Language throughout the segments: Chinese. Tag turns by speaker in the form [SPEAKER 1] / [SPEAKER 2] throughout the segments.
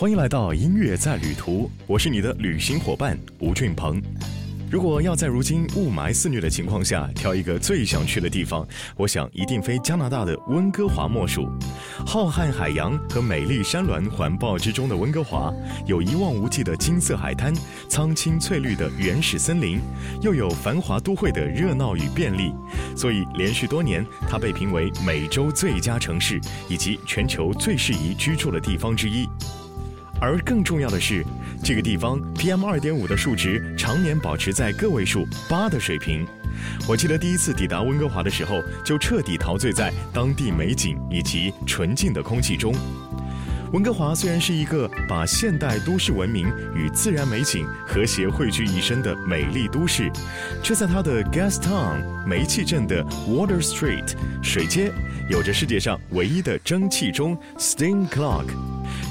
[SPEAKER 1] 欢迎来到音乐在旅途，我是你的旅行伙伴吴俊鹏。如果要在如今雾霾肆虐的情况下挑一个最想去的地方，我想一定非加拿大的温哥华莫属。浩瀚海洋和美丽山峦环抱之中的温哥华，有一望无际的金色海滩、苍青翠绿的原始森林，又有繁华都会的热闹与便利，所以连续多年，它被评为美洲最佳城市以及全球最适宜居住的地方之一。而更重要的是，这个地方 PM 二点五的数值常年保持在个位数八的水平。我记得第一次抵达温哥华的时候，就彻底陶醉在当地美景以及纯净的空气中。温哥华虽然是一个把现代都市文明与自然美景和谐汇聚一身的美丽都市，却在它的 Gas Town 煤气镇的 Water Street 水街，有着世界上唯一的蒸汽钟 Steam Clock。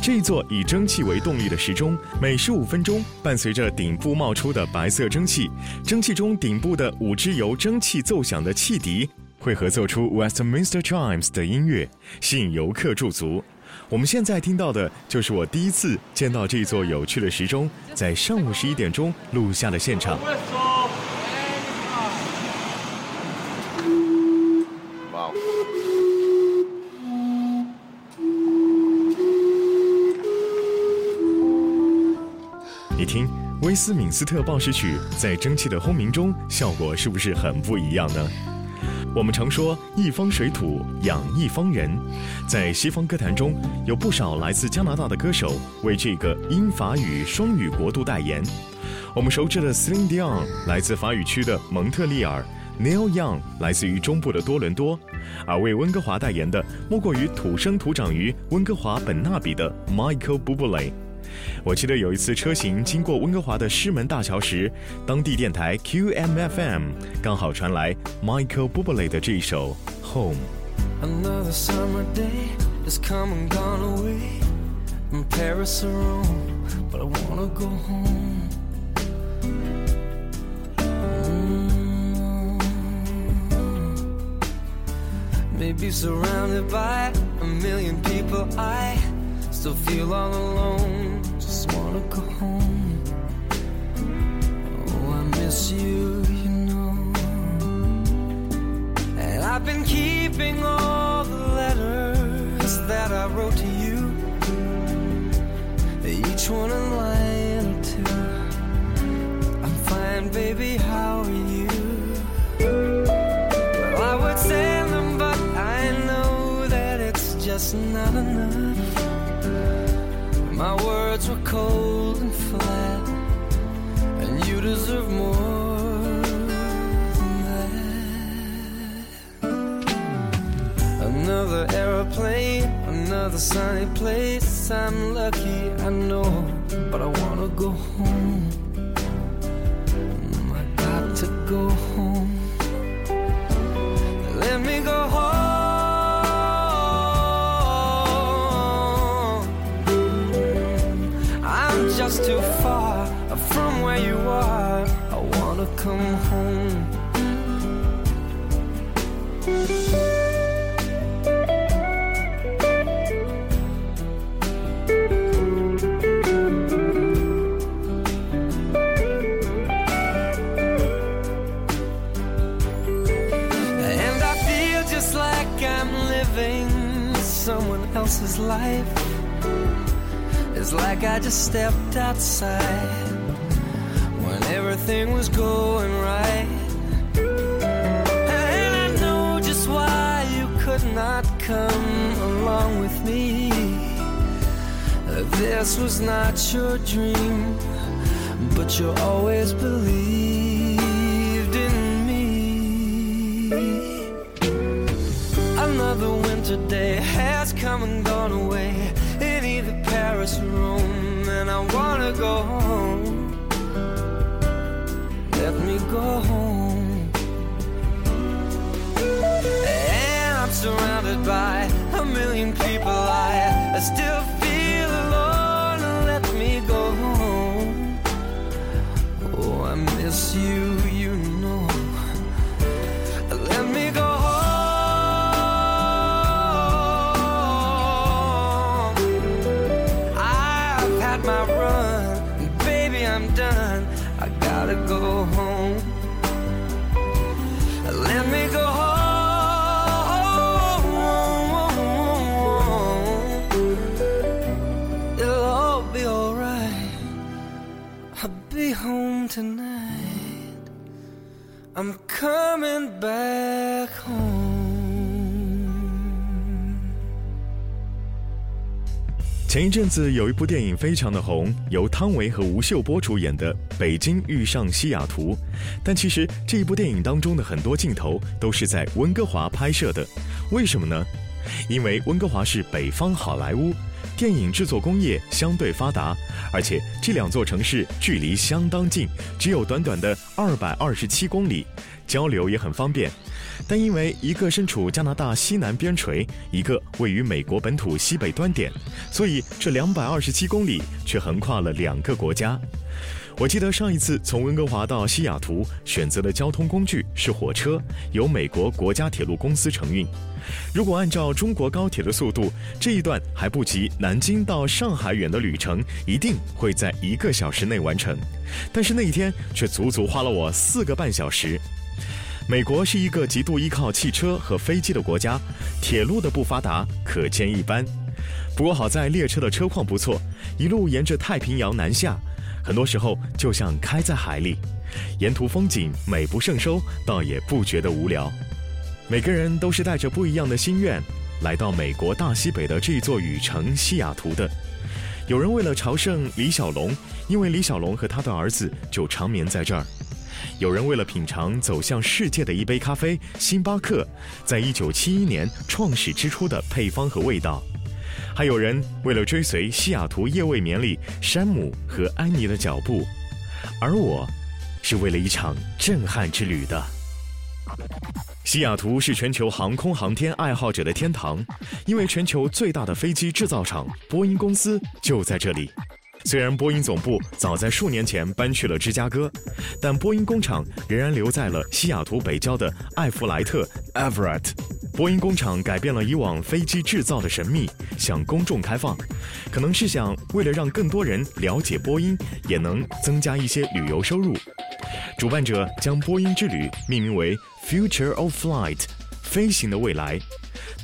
[SPEAKER 1] 这座以蒸汽为动力的时钟，每十五分钟伴随着顶部冒出的白色蒸汽，蒸汽中顶部的五只由蒸汽奏响的汽笛会合奏出 Westminster Chimes 的音乐，吸引游客驻足。我们现在听到的就是我第一次见到这座有趣的时钟，在上午十一点钟录下的现场。听，威斯敏斯特报时曲在蒸汽的轰鸣中，效果是不是很不一样呢？我们常说一方水土养一方人，在西方歌坛中有不少来自加拿大的歌手为这个英法语双语国度代言。我们熟知的 Celine Dion 来自法语区的蒙特利尔，Neil Young 来自于中部的多伦多，而为温哥华代言的莫过于土生土长于温哥华本纳比的 Michael Bublé。我记得有一次车行经过温哥华的狮门大桥时，当地电台 QMFM 刚好传来 Michael Bublé 的这一首 Home。Another summer day has come and gone away from Paris or Rome, but I wanna go home. Mm. Maybe surrounded by a million people, I still feel all alone. Just wanna go home. Oh, I miss you, you know. And I've been keeping all the letters that I wrote to you. Each one a line or two. I'm fine, baby, how are you? Well, I would send them, but I know that it's just not enough. My words were cold and flat, and you deserve more than that. Another aeroplane, another sunny place. I'm lucky, I know, but I wanna go home. Living someone else's life. It's like I just stepped outside when everything was going This was not your dream, but you always believed in me. Another winter day has come and gone away in either Paris or Rome, and I wanna go home.
[SPEAKER 2] Be home tonight. I'm coming back home.
[SPEAKER 1] 前一阵子有一部电影非常的红，由汤唯和吴秀波主演的《北京遇上西雅图》，但其实这一部电影当中的很多镜头都是在温哥华拍摄的，为什么呢？因为温哥华是北方好莱坞，电影制作工业相对发达，而且这两座城市距离相当近，只有短短的二百二十七公里，交流也很方便。但因为一个身处加拿大西南边陲，一个位于美国本土西北端点，所以这两百二十七公里却横跨了两个国家。我记得上一次从温哥华到西雅图选择的交通工具是火车，由美国国家铁路公司承运。如果按照中国高铁的速度，这一段还不及南京到上海远的旅程，一定会在一个小时内完成。但是那一天却足足花了我四个半小时。美国是一个极度依靠汽车和飞机的国家，铁路的不发达可见一斑。不过好在列车的车况不错，一路沿着太平洋南下，很多时候就像开在海里，沿途风景美不胜收，倒也不觉得无聊。每个人都是带着不一样的心愿，来到美国大西北的这座雨城西雅图的。有人为了朝圣李小龙，因为李小龙和他的儿子就长眠在这儿。有人为了品尝走向世界的一杯咖啡，星巴克，在一九七一年创始之初的配方和味道；还有人为了追随西雅图夜未眠里山姆和安妮的脚步，而我，是为了一场震撼之旅的。西雅图是全球航空航天爱好者的天堂，因为全球最大的飞机制造厂波音公司就在这里。虽然波音总部早在数年前搬去了芝加哥，但波音工厂仍然留在了西雅图北郊的艾弗莱特 （Everett）。波音工厂改变了以往飞机制造的神秘，向公众开放，可能是想为了让更多人了解波音，也能增加一些旅游收入。主办者将波音之旅命名为 “Future of Flight”，飞行的未来。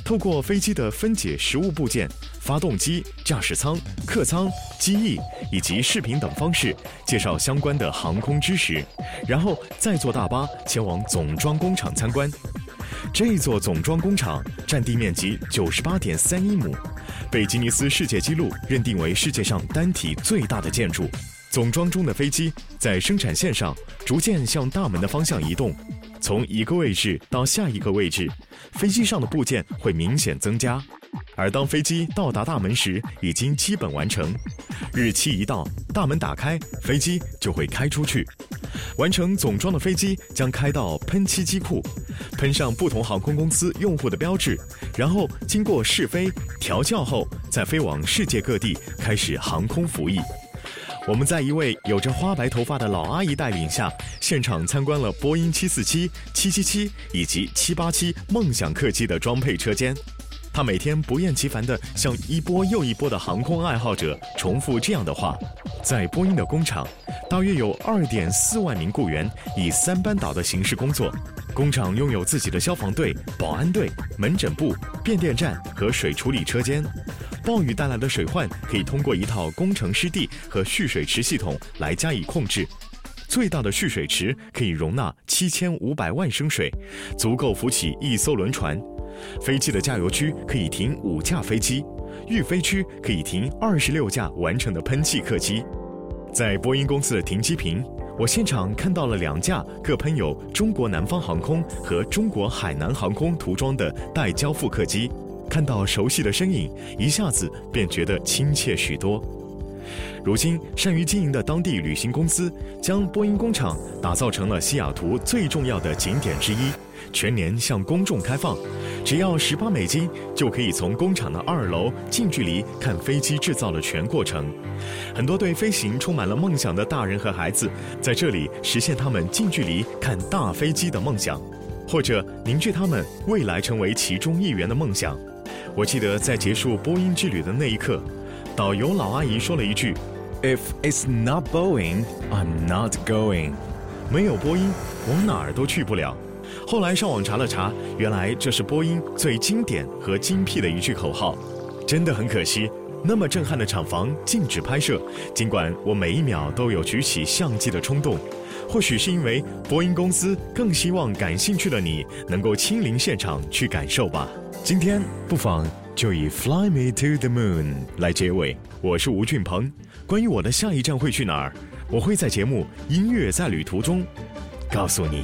[SPEAKER 1] 透过飞机的分解实物部件。发动机、驾驶舱、客舱、机翼以及视频等方式介绍相关的航空知识，然后再坐大巴前往总装工厂参观。这座总装工厂占地面积九十八点三一亩，被吉尼斯世界纪录认定为世界上单体最大的建筑。总装中的飞机在生产线上逐渐向大门的方向移动，从一个位置到下一个位置，飞机上的部件会明显增加。而当飞机到达大门时，已经基本完成。日期一到，大门打开，飞机就会开出去。完成总装的飞机将开到喷漆机库，喷上不同航空公司用户的标志，然后经过试飞、调教后，再飞往世界各地开始航空服役。我们在一位有着花白头发的老阿姨带领下，现场参观了波音747、777以及787梦想客机的装配车间。他每天不厌其烦地向一波又一波的航空爱好者重复这样的话：在波音的工厂，大约有二点四万名雇员以三班倒的形式工作。工厂拥有自己的消防队、保安队、门诊部、变电站和水处理车间。暴雨带来的水患可以通过一套工程湿地和蓄水池系统来加以控制。最大的蓄水池可以容纳七千五百万升水，足够浮起一艘轮船。飞机的加油区可以停五架飞机，预飞区可以停二十六架完成的喷气客机。在波音公司的停机坪，我现场看到了两架各喷有中国南方航空和中国海南航空涂装的待交付客机，看到熟悉的身影，一下子便觉得亲切许多。如今，善于经营的当地旅行公司将波音工厂打造成了西雅图最重要的景点之一，全年向公众开放。只要十八美金，就可以从工厂的二楼近距离看飞机制造的全过程。很多对飞行充满了梦想的大人和孩子，在这里实现他们近距离看大飞机的梦想，或者凝聚他们未来成为其中一员的梦想。我记得在结束波音之旅的那一刻，导游老阿姨说了一句：“ If it's not Boeing, I'm not going。没有波音，我哪儿都去不了。后来上网查了查，原来这是波音最经典和精辟的一句口号。真的很可惜，那么震撼的厂房禁止拍摄。尽管我每一秒都有举起相机的冲动，或许是因为波音公司更希望感兴趣的你能够亲临现场去感受吧。今天不妨就以《Fly Me to the Moon》来结尾。我是吴俊鹏。关于我的下一站会去哪儿，我会在节目《音乐在旅途中》告诉你。